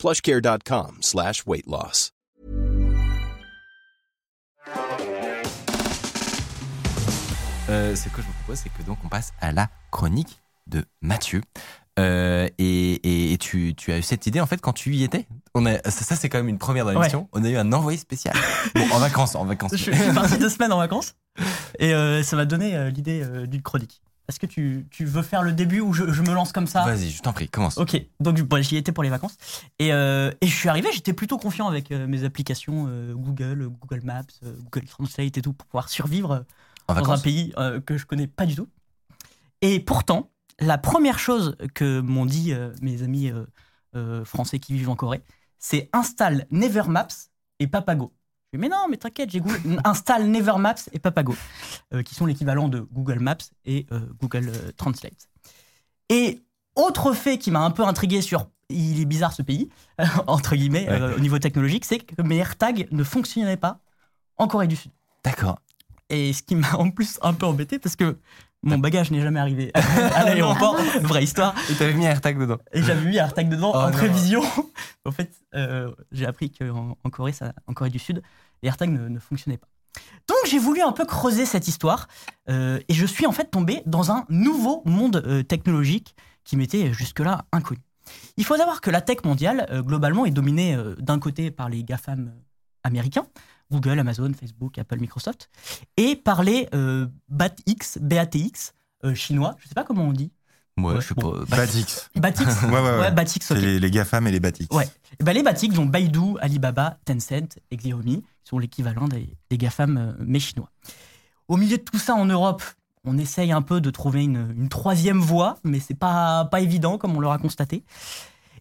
plushcare.com slash weight loss. Euh, ce que je vous propose, c'est que donc on passe à la chronique de Mathieu. Euh, et et- et tu, tu as eu cette idée en fait quand tu y étais. On a, ça, ça, c'est quand même une première dans l'émission. On a eu un envoyé spécial. Bon, en vacances, en vacances. Je je suis parti deux semaines en vacances et euh, ça m'a donné euh, l'idée euh, d'une chronique. Est-ce que tu, tu veux faire le début ou je, je me lance comme ça? Vas-y, je t'en prie, commence. Ok, donc bon, j'y étais pour les vacances. Et, euh, et je suis arrivé, j'étais plutôt confiant avec euh, mes applications euh, Google, Google Maps, Google Translate et tout pour pouvoir survivre En dans un pays que je connais pas du tout. Et pourtant, la première chose que m'ont dit mes amis français qui vivent en Corée, c'est installe Never Maps et Papago. Je dis, mais non, mais t'inquiète, j'ai Google. installe Never Maps et Papago, euh, qui sont l'équivalent de Google Maps et euh, Google euh, Translate. Et autre fait qui m'a un peu intrigué sur il est bizarre ce pays, entre guillemets, euh, au niveau technologique, c'est que mes AirTags ne fonctionnaient pas en Corée du Sud. D'accord. Et ce qui m'a en plus un peu embêté parce que mon bagage n'est jamais arrivé à l'aéroport, vraie histoire. Et t'avais mis un AirTag dedans. Et j'avais mis un AirTag dedans Oh en non. prévision. en fait, euh, j'ai appris qu'en en Corée, ça, en Corée du Sud, les AirTags ne, ne fonctionnaient pas. Donc j'ai voulu un peu creuser cette histoire euh, et je suis en fait tombé dans un nouveau monde euh, technologique qui m'était jusque-là inconnu. Il faut savoir que la tech mondiale, globalement, est dominée d'un côté par les GAFAM américains, Google, Amazon, Facebook, Apple, Microsoft, et par les euh, BATX, BATX euh, chinois, je sais pas comment on dit. Ouais, Ouais, je sais bon. pas. Batix. BATX Ouais, ouais, ouais. BATX, les, les GAFAM et les Batix. Ouais. Et ben, les Batix, dont Baidu, Alibaba, Tencent et Xiaomi, qui sont l'équivalent des, des GAFAM euh, mais chinois. Au milieu de tout ça en Europe, on essaye un peu de trouver une, une troisième voie, mais c'est pas, pas évident, comme on l'aura constaté.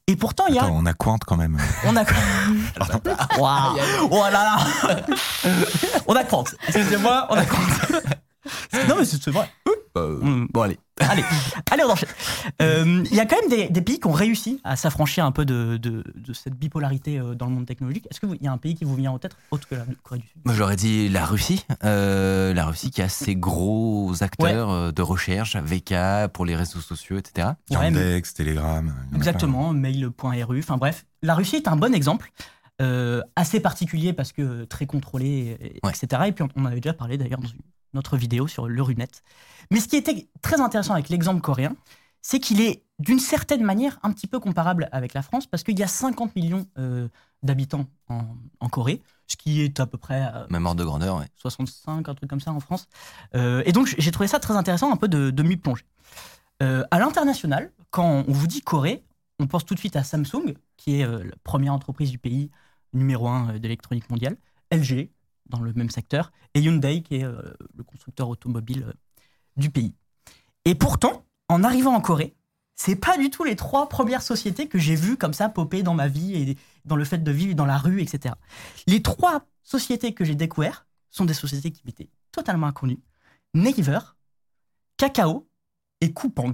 Et pourtant, il y a. Attends, on a Quant quand même. On a. Waouh Oh là là On a Quant. Excusez-moi, on a Quant. non, mais c'est vrai. Euh, Hum, Bon, allez. Allez, allez on enchaîne. Euh, Il y a quand même des, des pays qui ont réussi à s'affranchir un peu de, de- de cette bipolarité euh, dans le monde technologique. Est-ce qu'il y a un pays qui vous vient en tête autre que la Corée du Sud? Moi, j'aurais dit la Russie. Euh, la Russie qui a ses gros acteurs euh, de recherche, VK, pour les réseaux sociaux, etc. Ouais, Yandex, Telegram. Exactement, mail.ru. Enfin bref, la Russie est un bon exemple. euh, assez particulier parce que très contrôlé, et- Ouais. etc. Et puis on, on avait déjà parlé d'ailleurs dans une- notre vidéo sur le Runet. Mais ce qui était très intéressant avec l'exemple coréen, c'est qu'il est d'une certaine manière un petit peu comparable avec la France parce qu'il y a 50 millions euh, d'habitants en, en Corée, ce qui est à peu près euh, Même ordre de grandeur, ouais. 65, un truc comme ça en France. Euh, et donc j'ai trouvé ça très intéressant un peu de, de m'y plonger. À l'international, quand on vous dit Corée, on pense tout de suite à Samsung, qui est la première entreprise du pays, numéro un d'électronique mondiale, LG, dans le même secteur, et Hyundai, qui est euh, le constructeur automobile euh, du pays. Et pourtant, en arrivant en Corée, c'est pas du tout les trois premières sociétés que j'ai vues comme ça popper dans ma vie et dans le fait de vivre dans la rue, etc. Les trois sociétés que j'ai découvertes sont des sociétés qui m'étaient totalement inconnues. Naver, Kakao et Coupang.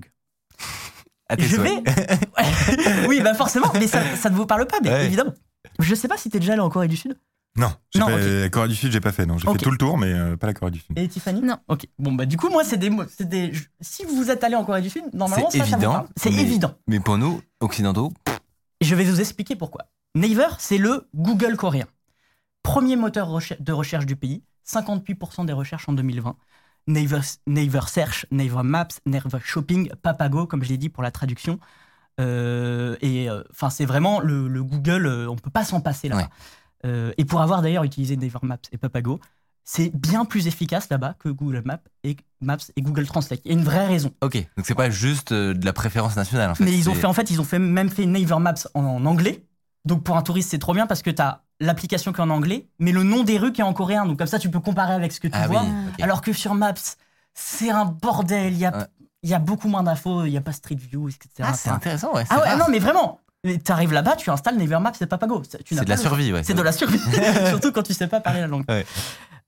À tes Je vais. Oui, bah forcément, mais ça, ça ne vous parle pas, mais Ouais. évidemment. Je sais pas si t'es déjà allé en Corée du Sud. Non, j'ai Non, pas- ok. la Corée du Sud, j'ai pas fait. Non, j'ai fait tout le tour, mais euh, pas la Corée du Sud. Et Tiffany? Non. Ok. Bon, bah du coup, moi, c'est des. c'est des Si vous êtes allé en Corée du Sud, normalement, C'est évident. C'est mais- évident. Mais pour nous, occidentaux, je vais vous expliquer pourquoi. Naver, c'est le Google coréen. Premier moteur de recherche du pays, 58% des recherches en 2020. Naver, Naver Search, Naver Maps, Naver Shopping, Papago, comme je l'ai dit pour la traduction. Euh, et enfin, c'est vraiment le, le Google, euh, on peut pas s'en passer là-bas. Ouais. Euh, et pour avoir d'ailleurs utilisé Naver Maps et Papago, c'est bien plus efficace là-bas que Google Maps et, Maps et Google Translate. Il y a une vraie raison. ok. Donc c'est pas juste euh, de la préférence nationale, en fait. Mais ils ont fait en fait, ils ont fait même fait Naver Maps en, en anglais. Donc pour un touriste, c'est trop bien parce que tu as l'application qui est en anglais, mais le nom des rues qui est en coréen. Donc comme ça, tu peux comparer avec ce que tu Ah oui, vois. Alors que sur Maps, c'est un bordel. Il y a, Ouais. il y a beaucoup moins d'infos. Il n'y a pas Street View, etc. Ah, c'est intéressant, ouais. ah ouais, rare. non, mais vraiment. T'arrives là-bas, tu installes Never Maps et Papago. C'est C'est de la survie, ouais. C'est de la survie, surtout quand tu sais pas parler la langue. Ouais.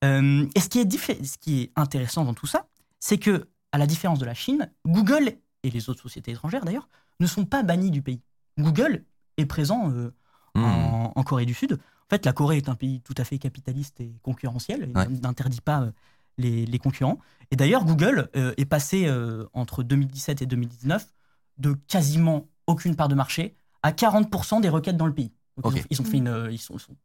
Euh, et ce qui, est ce qui est intéressant dans tout ça, c'est que, à la différence de la Chine, Google et les autres sociétés étrangères d'ailleurs ne sont pas bannis du pays. Google est présent euh, Hmm. en, en Corée du Sud. En fait, la Corée est un pays tout à fait capitaliste et concurrentiel, et Ouais. n'interdit pas euh, les, les concurrents. Et d'ailleurs, Google est passé entre 2017 et 2019 de quasiment aucune part de marché à 40% des requêtes dans le pays. Donc, ils, ont, ils ont fait une, ils sont- ils sont-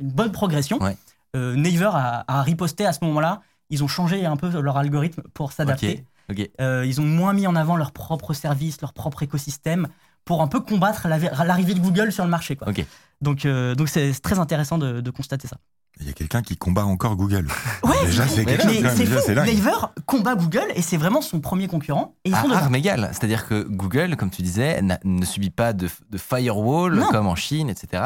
une bonne progression. Ouais. Euh, Naver a, a riposté à ce moment-là. Ils ont changé un peu leur algorithme pour s'adapter. Euh, ils ont moins mis en avant leurs propres services, leur propre écosystème pour un peu combattre la- l'arrivée de Google sur le marché. Quoi. Donc, euh, donc c'est c'est très intéressant de, de constater ça. Il y a quelqu'un qui combat encore Google. Ouais, Déjà, c'est Mais quelque mais chose. c'est Déjà, fou. Naver combat Google et c'est vraiment son premier concurrent. Et ils À sont devant. armes égales. C'est-à-dire que Google, comme tu disais, ne subit pas de, de firewall Non. comme en Chine, etc.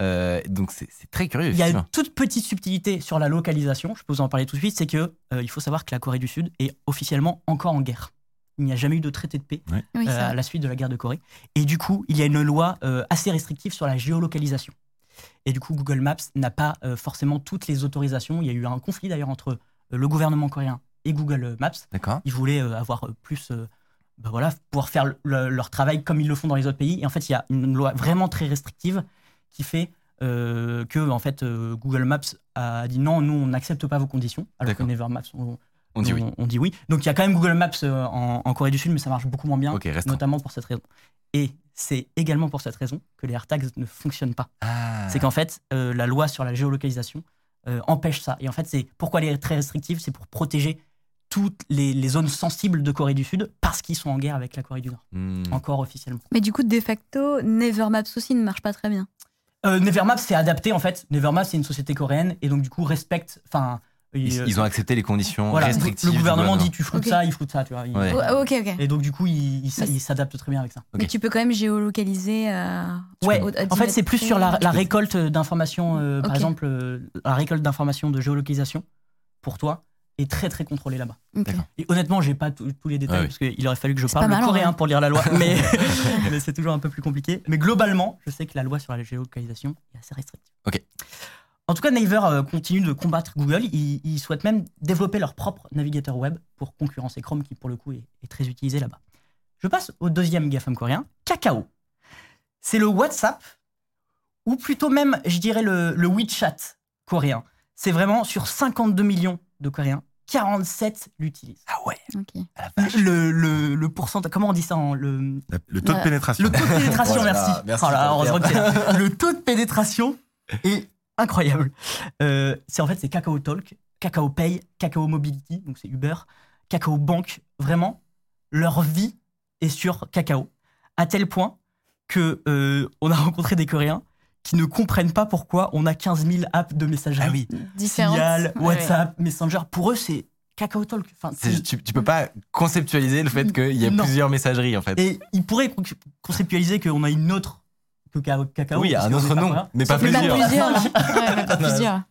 Euh, donc c'est très curieux. Il y a une toute petite subtilité sur la localisation, je peux vous en parler tout de suite, c'est que euh, il faut savoir que la Corée du Sud est officiellement encore en guerre. Il n'y a jamais eu de traité de paix Oui, euh, à la suite de la guerre de Corée. Et du coup, il y a une loi euh, assez restrictive sur la géolocalisation. Et du coup, Google Maps n'a pas euh, forcément toutes les autorisations. Il y a eu un conflit d'ailleurs entre euh, le gouvernement coréen et Google Maps. D'accord. Ils voulaient euh, avoir plus, ben voilà, pouvoir faire le- le- leur travail comme ils le font dans les autres pays. Et en fait, il y a une loi vraiment très restrictive qui fait que en fait, Google Maps a dit non, nous on n'accepte pas vos conditions, alors que. Never Maps on, On dit oui. on dit oui. Donc il y a quand même Google Maps euh, en, en Corée du Sud, mais ça marche beaucoup moins bien, notamment pour cette raison. Et c'est également pour cette raison que les AirTags ne fonctionnent pas. Ah. C'est qu'en fait, euh, la loi sur la géolocalisation euh, empêche ça. Et en fait, c'est pourquoi elle est très restrictive, c'est pour protéger toutes les, les zones sensibles de Corée du Sud parce qu'ils sont en guerre avec la Corée du Nord, Hmm. encore officiellement. Mais du coup, de facto, Never Maps aussi ne marche pas très bien. Euh, Nevermaps s'est adapté en fait. Nevermaps c'est une société coréenne et donc du coup respecte. Enfin, Ils, euh, ils ont accepté les conditions voilà, restrictives. Le gouvernement dit tu floutes Ok. ça, il floute ça, tu vois. il- Ouais. Oh, ok, ok. Et donc du coup, il, il s'a- Mais- il s'adapte très bien avec ça. Mais tu peux quand même géolocaliser. euh, Ouais, en fait, 10 c'est plus sur la, récolte d'informations, euh, par exemple, euh, la récolte d'informations de géolocalisation pour toi est très très contrôlée là-bas. Et honnêtement, j'ai pas tous les détails Ah oui. parce qu'il aurait fallu que je parle le mal, en coréen vrai. pour lire la loi, mais, mais c'est toujours un peu plus compliqué. Mais globalement, je sais que la loi sur la géolocalisation est assez restrictive. Ok. En tout cas, Naver euh, continue de combattre Google. Ils, ils souhaitent même développer leur propre navigateur web pour concurrencer Chrome, qui pour le coup est, est très utilisé là-bas. Je passe au deuxième GAFAM coréen, Kakao. C'est le WhatsApp, ou plutôt même, je dirais, le, le WeChat coréen. C'est vraiment sur 52 millions de Coréens, 47 l'utilisent. Ah ouais. Ok. La vache. Le, le, le pourcentage, comment on dit ça en- le, La- Le taux de Ouais. pénétration. le taux de pénétration, Voilà, merci. merci Oh le heureusement que là. Le taux de pénétration est incroyable. Euh, c'est en fait c'est Kakao Talk, Kakao Pay, Kakao Mobility, donc c'est Uber, Kakao Bank. Vraiment, leur vie est sur Kakao, à tel point que euh, on a rencontré des Coréens qui ne comprennent pas pourquoi on a 15 000 apps de messagerie. Ah oui. Différentes. Signal, Ouais, WhatsApp, Messenger. Pour eux, c'est Kakao Talk. Enfin, Tu, tu peux pas conceptualiser le fait qu'il y a Non. plusieurs messageries en fait. Et ils pourraient con- conceptualiser qu'on a une autre que Kakao. oui, parce un qu'on autre est pas nom, mais pas plusieurs. pas plusieurs.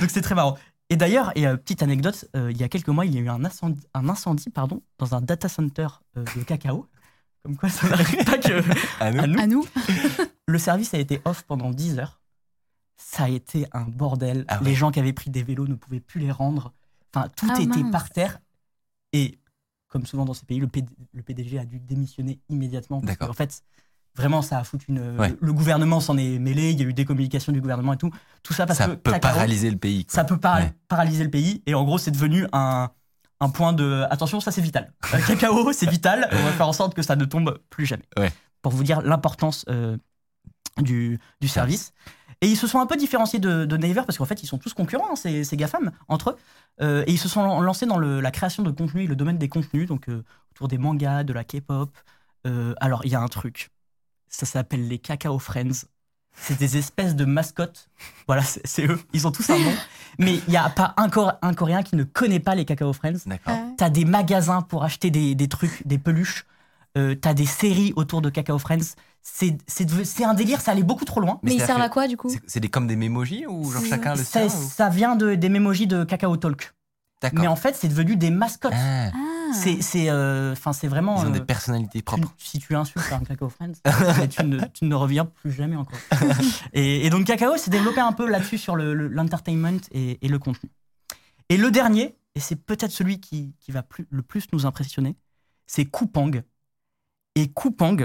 Donc c'est très marrant. Et d'ailleurs, et euh, petite anecdote, euh, il y a quelques mois, il y a eu un incendie, un incendie pardon, dans un data center euh, de Kakao. Comme quoi, ça n'arrive pas que À nous. à nous. À nous Le service a été off pendant 10 heures. Ça a été un bordel. Ah ouais. Les gens qui avaient pris des vélos ne pouvaient plus les rendre. Enfin, tout Ah, était mince. par terre. Et comme souvent dans ces pays, le, PD le PDG a dû démissionner immédiatement. parce D'accord. fait, vraiment, ça a foutu une. Ouais. Le gouvernement s'en est mêlé. Il y a eu des communications du gouvernement et tout. Tout ça parce Ça que peut Kakao, paralyser le pays. quoi. ça peut para- Ouais. paralyser le pays. Et en gros, c'est devenu un, un point de. Attention, ça c'est vital. Euh, cacao, c'est vital. On va faire en sorte que ça ne tombe plus jamais. Ouais. Pour vous dire l'importance euh, du, du service. Et ils se sont un peu différenciés de, de Naver parce qu'en fait, ils sont tous concurrents, hein, ces, ces GAFAM, entre eux. Euh, et ils se sont lancés dans le- la création de contenu et le domaine des contenus, donc autour des mangas, de la K-pop. Alors, il y a un truc. Ça s'appelle les Cacao Friends. C'est des espèces de mascottes. Voilà, c'est eux. Ils ont tous un nom. Mais il n'y a pas un, Cor- un Coréen qui ne connaît pas les Cacao Friends. D'accord. T'as des magasins pour acheter des, des trucs, des peluches. Euh, T'as des séries autour de Cacao Friends. C'est c'est deve- c'est un délire, ça allait beaucoup trop loin. Mais ils servent à quoi du coup c'est- comme des mémojis ou genre chacun le ou- ça vient de, des mémojis de Cacao Talk. D'accord. Mais en fait, c'est devenu des mascottes. Ah. Ah, C'est, c'est, euh, enfin, c'est vraiment. Ils ont euh, des personnalités tu- propres. si tu insultes un Cacao Friends, tu, ne, tu ne reviens plus jamais encore. et, et donc Cacao s'est développé un peu là-dessus sur le- le- l'entertainment et, et le contenu. Et le dernier, et c'est peut-être celui qui, qui va plus, le plus nous impressionner, c'est Coupang. Et Coupang,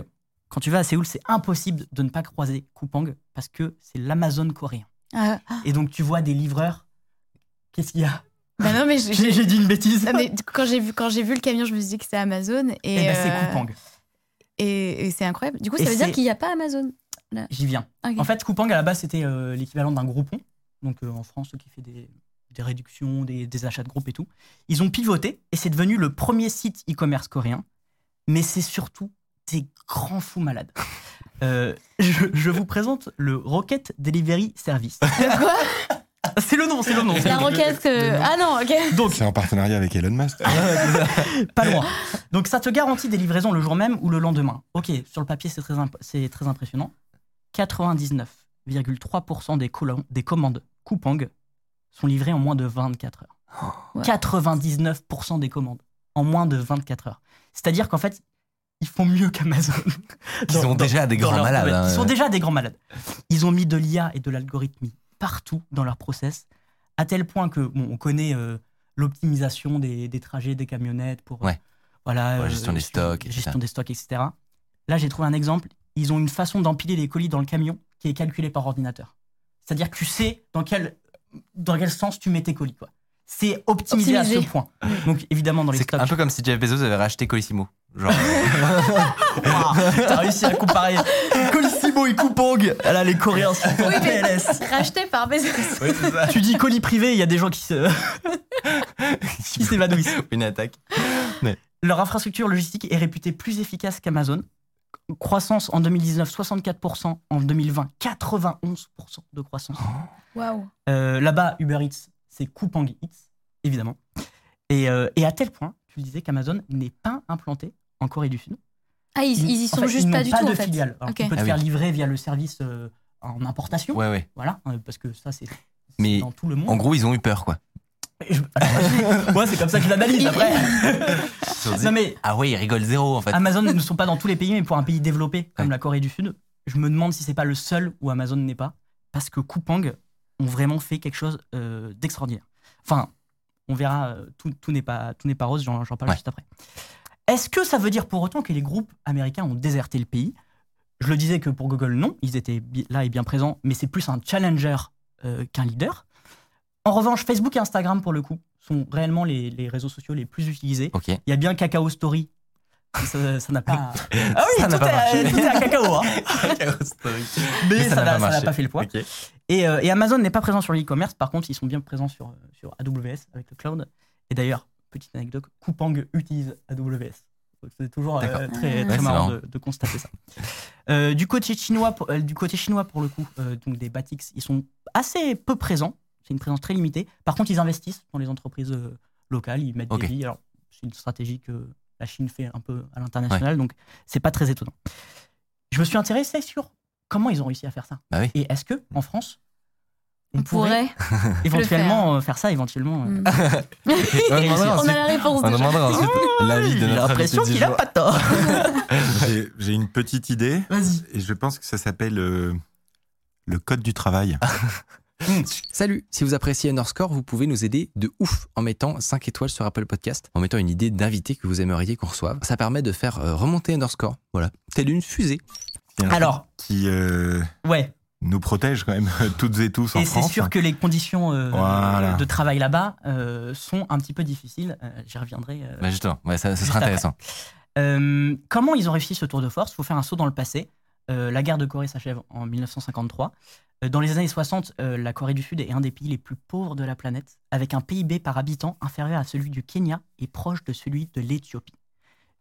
quand tu vas à Séoul, c'est impossible de ne pas croiser Coupang parce que c'est l'Amazon coréen. Ah, Et donc tu vois des livreurs. Qu'est-ce qu'il y a? Bah non, mais j'ai- dit une bêtise. Non, mais quand j'ai vu quand j'ai vu le camion, je me suis dit que c'était Amazon et Et ben c'est euh, Coupang. et, et c'est incroyable. Du coup, Et ça veut dire qu'il n'y a pas Amazon. J'y viens. En fait, Coupang, à la base, c'était euh, l'équivalent d'un groupon. Donc, euh, en France, qui fait des, des réductions, des, des achats de groupe et tout. Ils ont pivoté et c'est devenu le premier site e-commerce coréen. Mais c'est surtout des grands fous malades. Je, je vous présente le Rocket Delivery Service. Le quoi? C'est le nom, c'est le nom. c'est La roquette. euh, Ah non, ok. Donc, C'est en partenariat avec Elon Musk. pas loin. Donc ça te garantit des livraisons le jour même ou le lendemain? Ok, sur le papier c'est très, imp- c'est très impressionnant. 99,3% des, commandes Coupang sont livrées en moins de 24 heures. Ouais. 99% des commandes en moins de 24 heures. C'est-à-dire qu'en fait, ils font mieux qu'Amazon. Ils sont déjà des grands malades. ouais, hein. Ils sont déjà des grands malades. Ils ont mis de l'IA et de l'algorithmie partout dans leur process, à tel point que, bon, on connaît euh, l'optimisation des, des trajets des camionnettes pour Ouais. voilà, Pour la euh, gestion des stocks, etc. gestion des stocks, etc. Là, j'ai trouvé un exemple. Ils ont une façon d'empiler les colis dans le camion qui est calculée par ordinateur. C'est-à-dire que tu sais dans quel, dans quel sens tu mets tes colis. quoi. C'est optimisé, à ce point. Donc, évidemment, dans les C'est stocks. un peu comme si Jeff Bezos avait racheté Colissimo. Genre, Waouh, T'as réussi à comparer Colissimo et Coupang. Là, les Coréens sont en Oui, mais- PLS. Racheté par Bezos. Tu dis colis privé, il y a des gens qui se- qui s'évanouissent. une attaque. Leur infrastructure logistique est réputée plus efficace qu'Amazon. Croissance en 2019, 64%. En 2020, 91% de croissance. Waouh. Euh, Là-bas, Uber Eats, c'est Coupang Eats, évidemment. Et, euh, et à tel point, tu le disais, qu'Amazon n'est pas implanté en Corée du Sud. Ah, ils, ils y en sont fait, juste ils pas du pas tout de en fait. filiale. Alors, Ok. Tu peux te Ah faire oui. livrer via le service euh, en importation. Ouais, ouais. Voilà, euh, parce que ça, c'est Mais dans tout le monde. En gros, ils ont eu peur, quoi. Je- alors, moi, c'est comme ça que je l'analyse après. Non, mais ah ouais, ils rigolent zéro, en fait. Amazon ne sont pas dans tous les pays, mais pour un pays développé comme Ouais. la Corée du Sud, je me demande si c'est pas le seul où Amazon n'est pas, parce que Coupang ont vraiment fait quelque chose euh, d'extraordinaire. Enfin, on verra, tout, tout n'est pas, tout n'est pas rose, j'en, j'en parle Ouais. juste après. Est-ce que ça veut dire pour autant que les groupes américains ont déserté le pays? Je le disais que pour Google, non, ils étaient là et bien présents, mais c'est plus un challenger euh, qu'un leader. En revanche, Facebook et Instagram, pour le coup, sont réellement les, les réseaux sociaux les plus utilisés. Ok. Il y a bien Cacao Story. Ça n'a pas. Ah oui, Ça n'a tout, pas est, marché. tout est à cacao. hein. Mais, ça n'a ça n'a pas fait le poids. Et, euh, et Amazon n'est pas présent sur l'e-commerce. Par contre, ils sont bien présents sur, sur AWS avec le cloud. Et d'ailleurs, petite anecdote, Coupang utilise AWS. C'est toujours euh, très, Ah. très Ouais, marrant de, de constater ça. Euh, du, côté chinois, pour, euh, du côté chinois, pour le coup, euh, donc des Batix, ils sont assez peu présents. C'est une présence très limitée. Par contre, ils investissent dans les entreprises euh, locales. Ils mettent des billes. Alors, c'est une stratégie que la Chine fait un peu à l'international. Donc, c'est pas très étonnant. Je me suis intéressé sur comment ils ont réussi à faire ça. Bah oui. Et est-ce que, en France, on, On pourrait, pourrait. éventuellement euh, faire ça éventuellement. Mm. On On a la réponse. on déjà. demandera ensuite l'avis de J'ai notre l'impression invité du qu'il a pas tort. J'ai- J'ai une petite idée Vas-y. et je pense que ça s'appelle euh, le code du travail. Salut, si vous appréciez Underscore, vous pouvez nous aider de ouf en mettant 5 étoiles sur Apple Podcast, en mettant une idée d'invité que vous aimeriez qu'on reçoive. Ça permet de faire euh, remonter Underscore, voilà, telle une fusée. Alors, qui euh, ouais. Nous protège quand même toutes et tous en Et c'est France. sûr que les conditions euh, Voilà. de travail là-bas euh, sont un petit peu difficiles. Euh, J'y reviendrai. euh, Bah justement, ouais, ça, ça Juste sera intéressant. Euh, comment ils ont réussi ce tour de force? Il faut faire un saut dans le passé. Euh, la guerre de Corée s'achève en 1953. Euh, dans les années 60, euh, la Corée du Sud est un des pays les plus pauvres de la planète, avec un PIB par habitant inférieur à celui du Kenya et proche de celui de l'Éthiopie.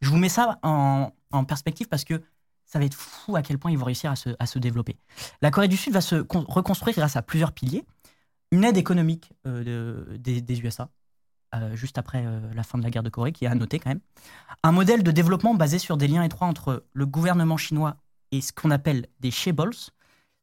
Je vous mets ça en, en perspective parce que ça va être fou à quel point ils vont réussir à se, à se développer. La Corée du Sud va se con- reconstruire grâce à plusieurs piliers. Une aide économique euh, de- des, des USA, euh, juste après euh, la fin de la guerre de Corée, qui est à noter quand même. Un modèle de développement basé sur des liens étroits entre le gouvernement chinois et ce qu'on appelle des chaebols.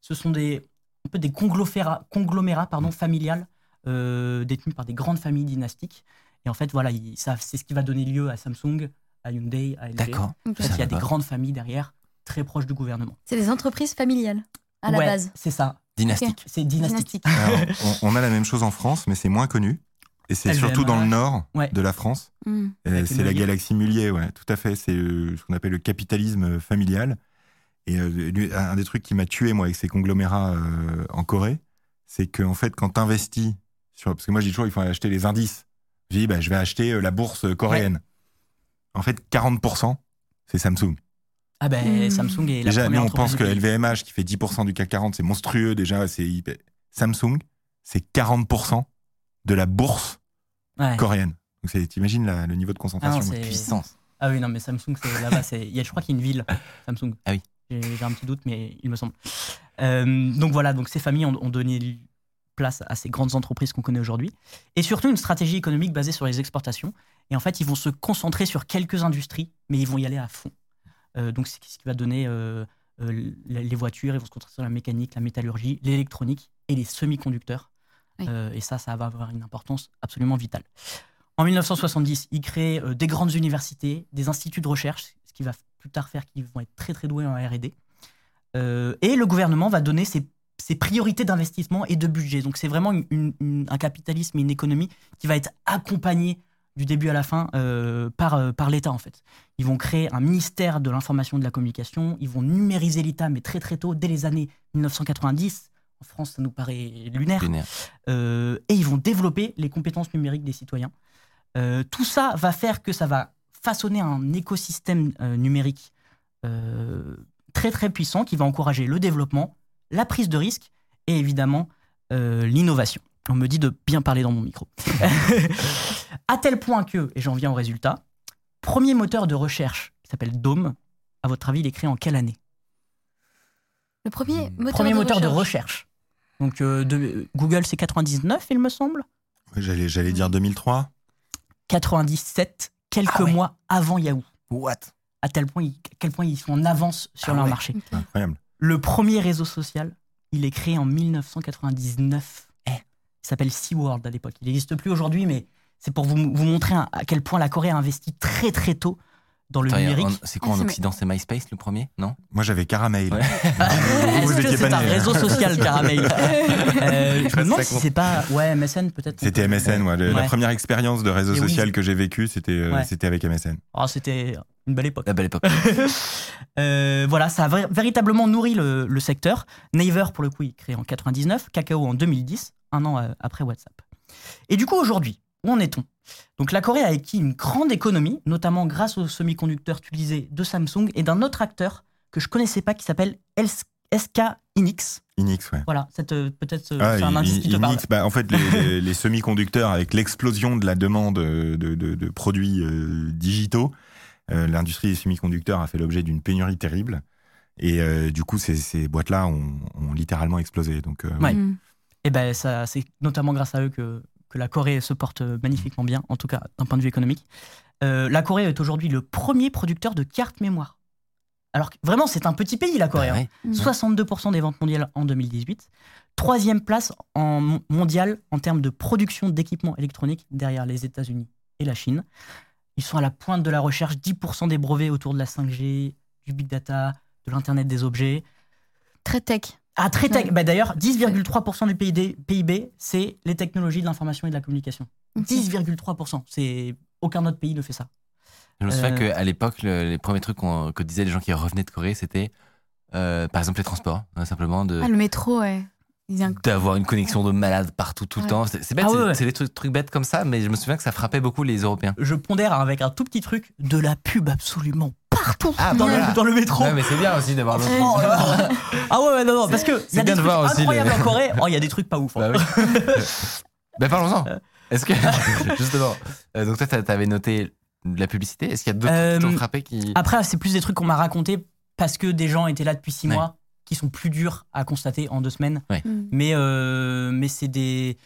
Ce sont des, un peu des conglomérats, conglomérats pardon, familiales détenus par des grandes familles dynastiques. Et en fait, voilà, c'est ce qui va donner lieu à Samsung, à Hyundai, à LG. D'accord. En fait, il y a des grandes familles derrière, très proches du gouvernement. C'est des entreprises familiales, à la Ouais, base. C'est ça. Dynastique. C'est dynastique. Dynastique. Alors, on, on a la même chose en France, mais c'est moins connu. Et c'est surtout dans le nord Ouais. de la France. Euh, Avec c'est la galaxie Mullier, ouais, tout à fait. C'est euh, ce qu'on appelle le capitalisme familial. Et euh, un des trucs qui m'a tué, moi, avec ces conglomérats euh, en Corée, c'est qu'en fait, quand tu investis, sur, parce que moi, je dis toujours, il faut acheter les indices. Je dis, bah, je vais acheter la bourse coréenne. En fait, 40%, c'est Samsung. Ah ben Hmm. Samsung est la Déjà, nous, on pense que. LVMH, qui fait 10% du CAC 40, c'est monstrueux. Déjà, c'est Samsung, c'est 40% de la bourse Ouais. coréenne. Donc, t'imagines le niveau de Ah concentration. non, c'est- Puissance. Ah oui, non, mais Samsung, c'est là-bas. c'est- il y a- Je crois qu'il y a une ville, Samsung. Ah oui. J'ai j'ai un petit doute, mais il me semble. Euh, donc voilà, donc ces familles ont, ont donné place à ces grandes entreprises qu'on connaît aujourd'hui. Et surtout une stratégie économique basée sur les exportations. Et en fait, ils vont se concentrer sur quelques industries, mais ils vont y aller à fond. Euh, donc c'est ce qui va donner euh, euh, les voitures, ils vont se concentrer sur la mécanique, la métallurgie, l'électronique et les semi-conducteurs. Oui. Et ça, ça va avoir une importance absolument vitale. En 1970, ils créent euh, des grandes universités, des instituts de recherche, ce qui va plus tard faire qu'ils vont être très très doués en R&D. Euh, et le gouvernement va donner ses, ses priorités d'investissement et de budget. Donc c'est vraiment une- une- une- un capitalisme et une économie qui va être accompagnée du début à la fin euh, par, euh, par l'État en fait. Ils vont créer un ministère de l'information et de la communication, ils vont numériser l'État, mais très très tôt, dès les années 1990. En France, ça nous paraît lunaire. Lunaire. Euh, et ils vont développer les compétences numériques des citoyens. Tout ça va faire que ça va façonner un écosystème numérique très très puissant qui va encourager le développement, la prise de risque et évidemment l'innovation. On me dit de bien parler dans mon micro. à tel point que, et j'en viens au résultat, premier moteur de recherche qui s'appelle Dome, à votre avis, il est créé en quelle année? Le premier moteur, Premier de, moteur de recherche. recherche. Donc euh, de- Google c'est 99 il me semble? J'allais, j'allais dire 2003. 97, quelques Ah ouais. mois avant Yahoo. What? À tel point, ils- à quel point ils sont en avance sur Ah leur ouais. marché. Incroyable. Le premier réseau social, il est créé en 1999. Eh. Il s'appelle SeaWorld à l'époque. Il n'existe plus aujourd'hui, mais c'est pour vous, vous montrer un- à quel point la Corée a investi très très tôt dans le Attends, numérique. C'est quoi Ah, en c'est- Occident C'est MySpace le premier Non? Moi, j'avais Caramel. Ouais. Est-ce que c'est pas un réseau social, Caramel? Euh, Je me demande si c'est pas. Ouais, MSN peut-être. C'était MSN, ouais. Le- La Ouais. première expérience de réseau Et oui. social que j'ai vécu, c'était euh, Ouais. c'était avec MSN. Oh, C'était une belle époque. La belle époque. Euh, voilà, ça a véritablement nourri le, le secteur. Naver, pour le coup, il créé en 99, Kakao en 2010, un an euh, après WhatsApp. Et du coup, aujourd'hui, où en est-on? Donc la Corée a acquis une grande économie, notamment grâce aux semi-conducteurs utilisés de Samsung et d'un autre acteur que je connaissais pas qui s'appelle SK Inix. Inix, ouais. Voilà, euh, peut-être Ah, un indice qui te parle. Bah, en fait, les, semi-conducteurs, avec l'explosion de la demande de, de- de produits euh, digitaux, l'industrie des semi-conducteurs a fait l'objet d'une pénurie terrible. Et euh, du coup, ces, ces boîtes-là ont, ont littéralement explosé. Donc, euh, Ouais. Et ben ça, c'est notamment grâce à eux que, que la Corée se porte magnifiquement bien, en tout cas d'un point de vue économique. Euh, la Corée est aujourd'hui le premier producteur de cartes mémoire. Alors vraiment, c'est un petit pays, la Corée. Bah hein. ouais. 62% des ventes mondiales en 2018. Troisième place en mon- mondiale en termes de production d'équipements électroniques derrière les États-Unis et la Chine. Ils sont à la pointe de la recherche, 10% des brevets autour de la 5G, du big data, de l'Internet des objets. Très tech. Ah, très tech. Ouais. Bah, D'ailleurs, 10,3% du PIB, PIB, c'est les technologies de l'information et de la communication. Ok. 10,3%. C'est aucun autre pays ne fait ça. Je me souviens Euh, qu'à l'époque, le- les premiers trucs que disaient les gens qui revenaient de Corée, c'était euh, par exemple les transports, hein, simplement de Ah, le métro, ouais. D'avoir une connexion de malade partout tout le Ouais. temps. C'est c'est bête, Ah c'est ouais, ouais. c'est des trucs, trucs bêtes comme ça, mais je me souviens que ça frappait beaucoup les Européens. Je pondère avec un tout petit truc de la pub absolument partout Ah, dans, voilà. le, dans le métro. Ouais, mais c'est bien aussi d'avoir d'autres Oh ah ouais, non, non, parce que il y a bien des de trucs voir aussi incroyables les- en Corée. Oh, il y a des trucs pas ouf. hein. Bah oui. ben parlons-en. Euh. Est-ce que justement, euh, donc toi t'a- t'avais noté de la publicité. Est-ce qu'il y a d'autres Euh, trucs qui t'ont frappé qui Après, c'est plus des trucs qu'on m'a raconté parce que des gens étaient là depuis six Ouais. mois, qui sont plus durs à constater en deux semaines. Hmm. Mais, euh, mais c'est des.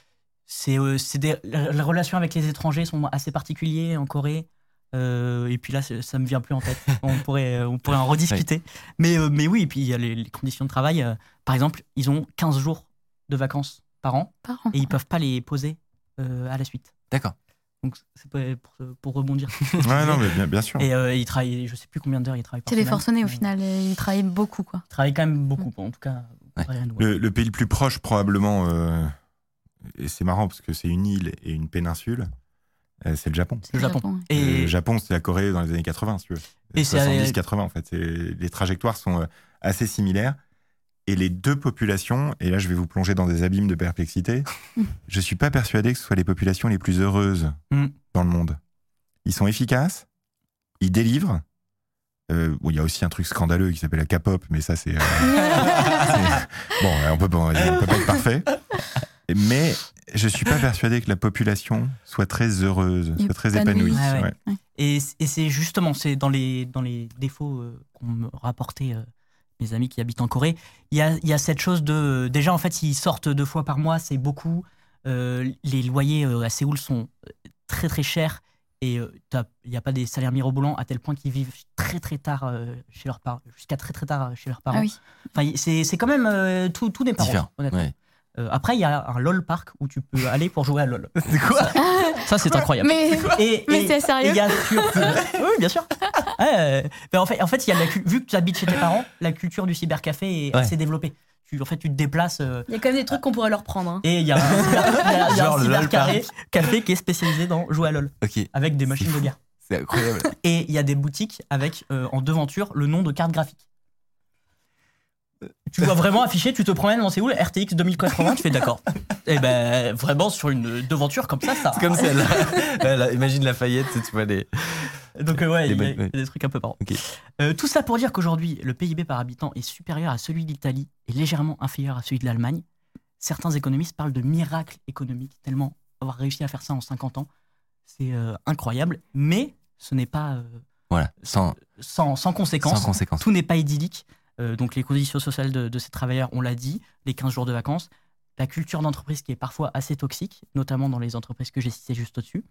C'est euh, c'est des. Les relations avec les étrangers sont assez particulières en Corée. Euh, et puis là, ça me vient plus en tête. on, pourrait, on pourrait en rediscuter. Mais, euh, mais oui, et puis il y a les, les conditions de travail. euh, par exemple, ils ont 15 jours de vacances par an Par an. et ils peuvent pas les poser euh, à la suite. D'accord. Donc c'est pas pour, pour rebondir. Ouais, non, mais bien, bien sûr. Et euh, il travaille, je sais plus combien d'heures il travaille C'est les forcenés au final. et Ils travaillent beaucoup, quoi. Il travaille quand même beaucoup, en tout cas. Ouais. Le, le pays le plus proche, probablement, euh, et c'est marrant parce que c'est une île et une péninsule, euh, c'est le Japon. Le Japon. Et Le Japon, c'est la Corée dans les années 80, si tu veux. Et c'est- 70-80, en fait. Les trajectoires sont assez similaires. Et les deux populations, et là je vais vous plonger dans des abîmes de perplexité, je suis pas persuadé que ce soit les populations les plus heureuses Mm. dans le monde. Ils sont efficaces, ils délivrent. Euh, bon, il y a aussi un truc scandaleux qui s'appelle la K-pop, mais ça c'est. euh, bon, on peut pas, on peut pas être parfait. Mais je suis pas persuadé que la population soit très heureuse, soit très Épanouie. Ouais, ouais. Et, c'est justement, c'est dans les, dans les défauts euh, qu'ont me rapporté euh, mes amis qui habitent en Corée, il y a, il y a cette chose de... Déjà, en fait, ils sortent deux fois par mois, c'est beaucoup. Euh, les loyers euh, à Séoul sont euh, très très chers et euh, t'as- il n'y a pas des salaires mirobolants à tel point qu'ils vivent très très tard euh, chez leurs parents, jusqu'à très très tard chez leurs parents. Ah oui. Enfin, c'est c'est quand même euh, tout, tout n'est pas Différent. rose, honnêtement. Ouais. Euh, après, il y a un LOL park où tu peux aller pour jouer à LOL. Ça, ça, c'est incroyable. Mais, Et, mais et- c'est sérieux il y a sur- oui, bien sûr. Ouais, euh, mais en fait, en fait, il y a la cu- vu que tu habites chez tes parents, la culture du cybercafé est Ouais. assez développée. Tu, en fait, tu te déplaces euh, Il y a quand même des trucs qu'on pourrait leur prendre. hein. et il y a un, cyber, y a- un cybercafé café qui est spécialisé dans jouer à LOL Ok, avec des machines de guerre. c'est incroyable. Et il y a des boutiques avec euh, en devanture le nom de carte graphique. Tu vois vraiment affiché, tu te promènes dans Séoul, RTX 2080, tu fais d'accord. Et ben vraiment sur une devanture comme ça, ça. C'est comme celle-là. Là, là, Imagine Lafayette, tu vois les. Donc euh, ouais, il y, a- bonnes- il y a ouais. des trucs un peu marrants. Ok. Euh, tout ça pour dire qu'aujourd'hui, le PIB par habitant est supérieur à celui d'Italie et légèrement inférieur à celui de l'Allemagne. Certains économistes parlent de miracle économique, tellement avoir réussi à faire ça en 50 ans, c'est euh, incroyable. Mais ce n'est pas Voilà, sans, sans, sans conséquences. sans conséquence. Tout n'est pas idyllique. Euh, donc les conditions sociales de, de ces travailleurs, on l'a dit, les 15 jours de vacances, la culture d'entreprise qui est parfois assez toxique, notamment dans les entreprises que j'ai citées juste au-dessus.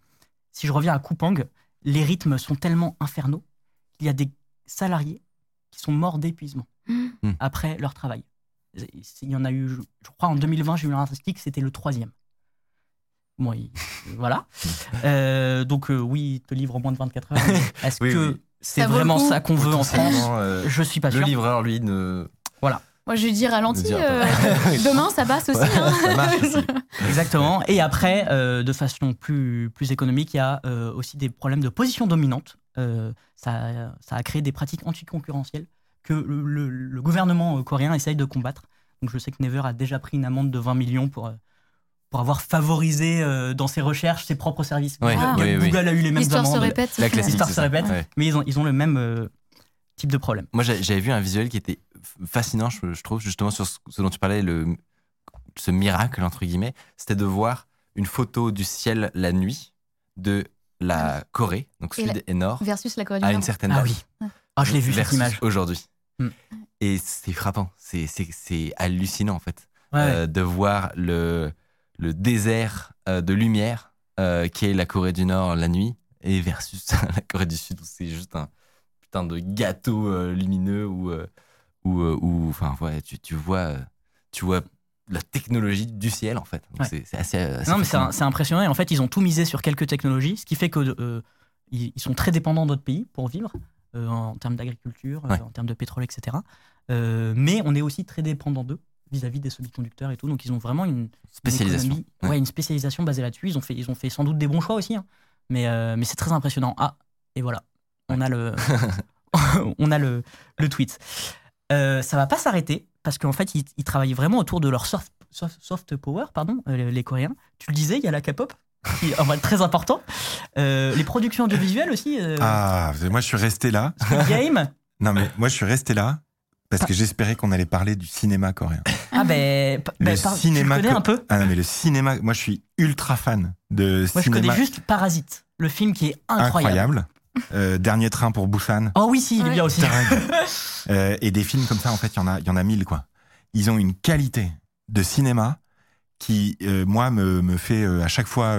Si je reviens à Coupang, les rythmes sont tellement infernaux qu'il y a des salariés qui sont morts d'épuisement Mm. après leur travail. Il y en a eu, je crois, en 2020, j'ai eu un statistique, c'était le troisième. Bon, il- voilà. Euh, donc euh, oui, il te livre en moins de 24 heures. Est-ce Oui, que oui. C'est le vraiment ça qu'on veut en France euh, Je suis pas le sûr. livreur, lui, ne. Moi, je lui dis ralenti. Dire euh, demain, ça passe aussi. hein. Ça marche aussi. Exactement. Et après, euh, de façon plus, plus économique, il y a euh, aussi des problèmes de position dominante. Euh, ça, ça a créé des pratiques anticoncurrentielles que le, le- le gouvernement coréen essaye de combattre. Donc je sais que Never a déjà pris une amende de 20 millions pour, euh, pour avoir favorisé euh, dans ses recherches ses propres services. Ouais, Ah. oui, oui. Google a eu les mêmes L'histoire se répète. La classique. L'histoire se répète, Ouais. mais ils ont, ils ont le même euh, type de problème. Moi, j'ai- j'avais vu un visuel qui était fascinant, je, je trouve, justement sur ce, ce dont tu parlais, le, ce miracle, entre guillemets. C'était de voir une photo du ciel la nuit de la Corée, donc Et sud et nord, Versus la Corée du à Nord. une certaine Ah date. oui. Ah, je l'ai vu cette versus image. aujourd'hui. Mm. Et c'est frappant, c'est- c'est c'est hallucinant en fait, Ouais, ouais. euh, de voir le, le désert euh, de lumière euh, qui est la Corée du Nord la nuit et versus la Corée du Sud où c'est juste un putain de gâteau euh, lumineux où, où, enfin, ouais, tu, tu vois, tu vois la technologie du ciel en fait. Ouais. c'est assez, assez Non, mais c'est impressionnant. Et en fait, ils ont tout misé sur quelques technologies, ce qui fait que euh, ils ils sont très dépendants d'autres pays pour vivre, euh, en termes d'agriculture, euh, en termes de pétrole, etc. Mais on est aussi très dépendant d'eux vis-à-vis des semi-conducteurs et tout. Donc, ils ont vraiment une, une spécialisation. économie- Ouais. ouais, une spécialisation basée là-dessus. Ils ont fait, ils ont fait sans doute des bons choix aussi, hein. mais, euh, mais c'est très impressionnant. Ah, et voilà, on a le, on a le, le tweet. Euh, ça va pas s'arrêter parce qu'en fait, ils, ils travaillent vraiment autour de leur soft, soft, soft power, pardon, euh, les Coréens. Tu le disais, il y a la K-pop, qui est en vrai très important. Euh, les productions audiovisuelles aussi. euh, Ah, moi je suis resté là. Squid Game. Non, mais moi je suis resté là parce que j'espérais qu'on allait parler du cinéma coréen. Ah ben, Le ben, par- cinéma tu le connais co- un peu Ah non, mais le cinéma, moi je suis ultra fan de Moi, je cinéma connais juste Parasite, le film qui est incroyable. incroyable. Euh, Dernier train pour Busan. Oh oui, si, il est Ouais. bien aussi. Euh, et des films comme ça, en fait, il y en a, il y en a mille, quoi. Ils ont une qualité de cinéma qui, euh, moi, me, me fait à chaque fois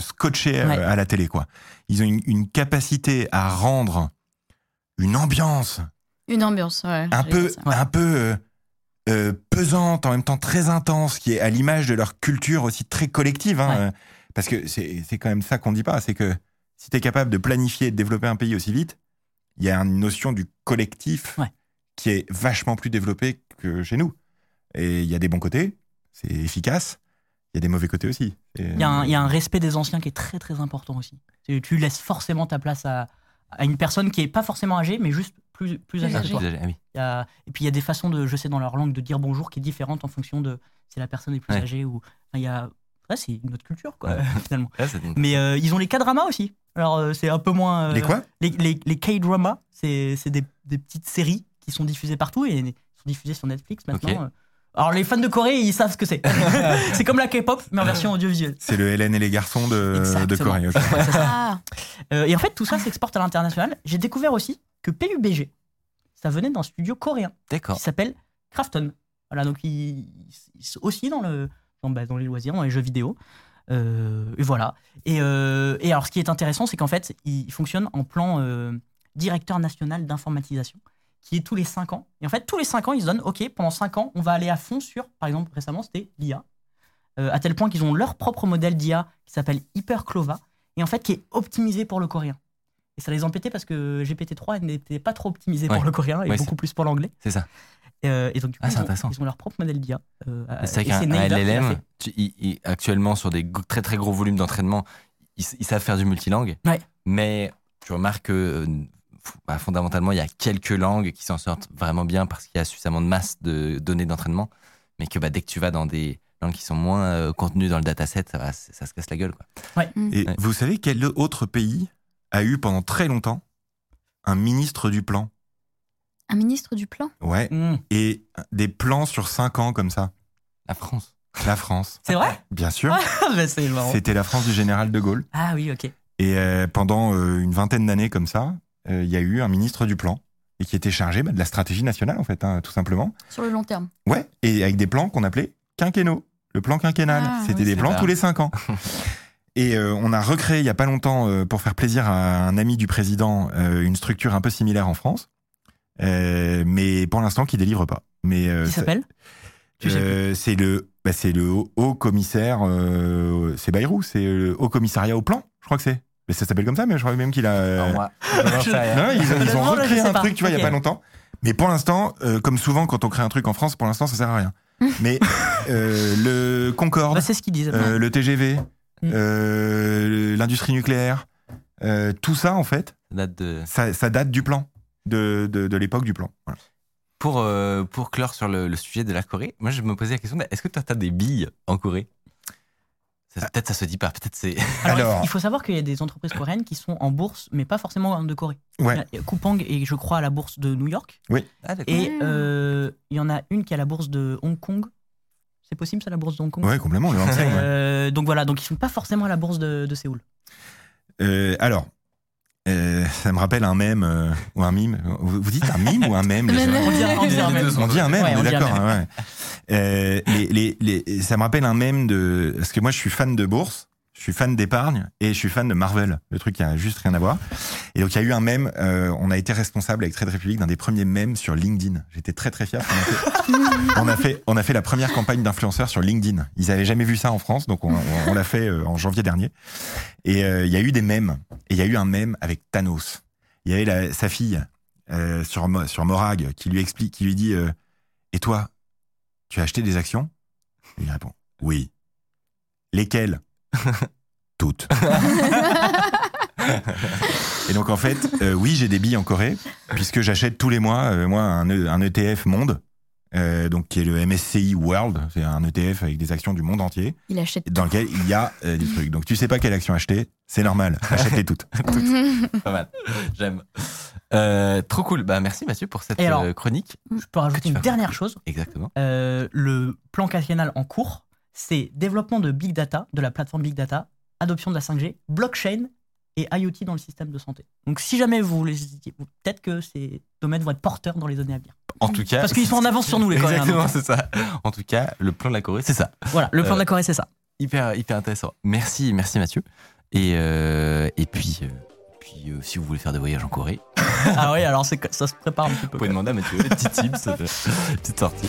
scotcher Ouais. à la télé, quoi. Ils ont une, une capacité à rendre une ambiance Une ambiance, ouais. un peu. Ouais. un peu euh, euh, pesante, en même temps très intense, qui est à l'image de leur culture aussi très collective. hein, Ouais. euh, parce que c'est quand même ça qu'on dit pas, c'est que si tu es capable de planifier et de développer un pays aussi vite, il y a une notion du collectif qui est vachement plus développée que chez nous. Et il y a des bons côtés, c'est efficace, il y a des mauvais côtés aussi. Il y, a un, il y a un respect des anciens qui est très très important aussi. Tu, laisses forcément ta place à, à une personne qui est pas forcément âgée, mais juste plus, plus suis désolé. Ah oui. Il y a- et puis il y a des façons de, je sais dans leur langue, de dire bonjour qui est différente en fonction de si la personne est plus Ouais. âgée ou. enfin, il y a, ouais, c'est une autre culture quoi Ouais. finalement. Une- Mais euh, ils ont les K-dramas aussi. Alors euh, c'est un peu moins. euh, Les quoi? Les, les, les K-dramas, c'est des, des petites séries qui sont diffusées partout et sont diffusées sur Netflix maintenant. Alors les fans de Corée, ils savent ce que c'est. c'est comme la K-pop, mais en version audiovisuelle. C'est le Hélène et les garçons de, de. Corée. ok. Ouais, c'est ça. Ah, Euh, et en fait, tout ça s'exporte à l'international. J'ai découvert aussi que PUBG, ça venait d'un studio coréen D'accord. qui s'appelle Krafton. Voilà, donc ils, ils sont aussi dans, le, dans, bah, dans les loisirs, dans les jeux vidéo. Euh, et voilà. Et, euh, et alors, ce qui est intéressant, c'est qu'en fait, il fonctionne en plan euh, directeur national d'informatisation, qui est tous les 5 ans. Et en fait, tous les 5 ans, ils se donnent, OK, pendant 5 ans, on va aller à fond sur, par exemple, récemment, c'était l'IA. Euh, à tel point qu'ils ont leur propre modèle d'IA qui s'appelle Hyperclova, et en fait, qui est optimisé pour le coréen. Et ça les embêtait parce que GPT-3 n'était pas trop optimisé Ouais. pour le coréen et Ouais, beaucoup plus pour l'anglais. C'est ça. Euh, et donc, du coup, Ah, c'est ils, ont, intéressant. ils ont leur propre modèle d'IA. Euh, C'est vrai qu'un LLM, fait. tu- il- il- actuellement, sur des très très gros volumes d'entraînement, ils, ils savent faire du multilangue. Ouais. Mais tu remarques que euh, bah, fondamentalement, il y a quelques langues qui s'en sortent vraiment bien parce qu'il y a suffisamment de masse de données d'entraînement. Mais que bah, dès que tu vas dans des langues qui sont moins euh, contenues dans le dataset, ça, va- ça se casse la gueule. Quoi. Et Ouais. vous savez quel autre pays a eu pendant très longtemps un ministre du plan? Un ministre du plan? Ouais. Mmh. Et des plans sur 5 ans comme ça. La France. La France. C'est vrai? Bien sûr. Ah, bah. C'était la France du général de Gaulle. Ah oui, ok. Et euh, pendant euh, une vingtaine d'années comme ça, il y a eu un ministre du plan et qui était chargé bah, de la stratégie nationale en fait, hein, tout simplement. sur le long terme. Ouais. Et avec des plans qu'on appelait quinquennaux. Le plan quinquennal. Ah, C'était oui, des plans tous les 5 ans. Et euh, on a recréé il y a pas longtemps, euh, pour faire plaisir à un ami du président, euh, une structure un peu similaire en France, Euh, mais pour l'instant qui délivre pas. Mais euh, Qui ça- s'appelle? Euh, c'est le, bah, c'est le haut, haut commissaire, euh, c'est Bayrou, c'est le haut commissariat au plan, je crois que c'est. Mais ça s'appelle comme ça, mais je crois même qu'il a. euh, Alors, moi, je non, ils, ont- ils recréé un truc, tu vois, il y Ok. a pas longtemps. Mais pour l'instant, euh, comme souvent quand on crée un truc en France, pour l'instant, ça sert à rien. Mais euh, le Concorde, Bah, C'est ce qu'ils disent. euh, le TGV, Mm. euh, l'industrie nucléaire, euh, tout ça, en fait, Ça date de... ça, ça date du plan, de, de, de l'époque du plan. Voilà. Pour, euh, pour clore sur le, le sujet de la Corée, moi je me posais la question de, est-ce que toi tu as des billes en Corée? Peut-être ça se dit pas, peut-être c'est. Alors, Alors- il faut savoir qu'il y a des entreprises coréennes qui sont en bourse, mais pas forcément de Corée. Ouais. Coupang est, je crois, à la bourse de New York. Ah, d'accord. Et Ah. euh, il y en a une qui est à la bourse de Hong Kong. C'est possible, ça, la bourse de Hong Kong? Ouais, complètement, le ouais. Euh, Donc voilà, donc ils sont pas forcément à la bourse de, de Séoul. Euh, alors, euh, ça me rappelle un mème euh, ou un mime. Vous, vous dites un mime ou un mème les On dit, on dit un On dit mème, Ouais, on est d'accord. hein, ouais. Euh, les, les, les- ça me rappelle un mème de. Parce que moi, je suis fan de bourse, je suis fan d'épargne et je suis fan de Marvel, le truc qui a juste rien à voir. Et donc, il y a eu un mème. euh, on a été responsable avec Trade Republic d'un des premiers mèmes sur LinkedIn. J'étais très très fier. On a, fait, on a fait, la première campagne d'influenceurs sur LinkedIn. Ils avaient jamais vu ça en France, donc on, on- l'a fait euh, en janvier dernier. Et euh, il y a eu des mèmes. Et il y a eu un mème avec Thanos. Il y avait la- sa fille euh, sur, sur Morag qui lui explique, qui lui dit euh, Et toi, tu as acheté des actions? Il répond Oui. Lesquelles? Toutes. Et donc en fait, euh, oui, j'ai des billes en Corée, puisque j'achète tous les mois, euh, moi, un, E- un ETF monde, euh, donc qui est le MSCI World, c'est un ETF avec des actions du monde entier, Il achète dans lequel il y a euh, des trucs. Donc tu sais pas quelle action acheter, c'est normal, achète-les toutes. Pas mal. J'aime. Euh, trop cool. Bah, merci Mathieu pour cette alors chronique. Je peux rajouter une dernière chose. Exactement. Euh, le plan quinquennal en cours, c'est développement de Big Data, de la plateforme Big Data, adoption de la 5G, blockchain et IoT dans le système de santé. Donc si jamais vous les peut-être que ces domaines vont être porteurs dans les années à venir. En tout cas. Parce qu'ils sont en avance sur nous, les Coréens. Exactement, c'est ça. En tout cas, le plan de la Corée, c'est ça. Voilà, le plan Euh, de la Corée, c'est ça. Hyper, hyper intéressant. Merci, merci Mathieu. Et, euh, et puis, euh, puis euh, si vous voulez faire des voyages en Corée, ah oui, alors ça se prépare un petit vous peu. pouvez demander à Mathieu. Petit tips, euh, petite sortie.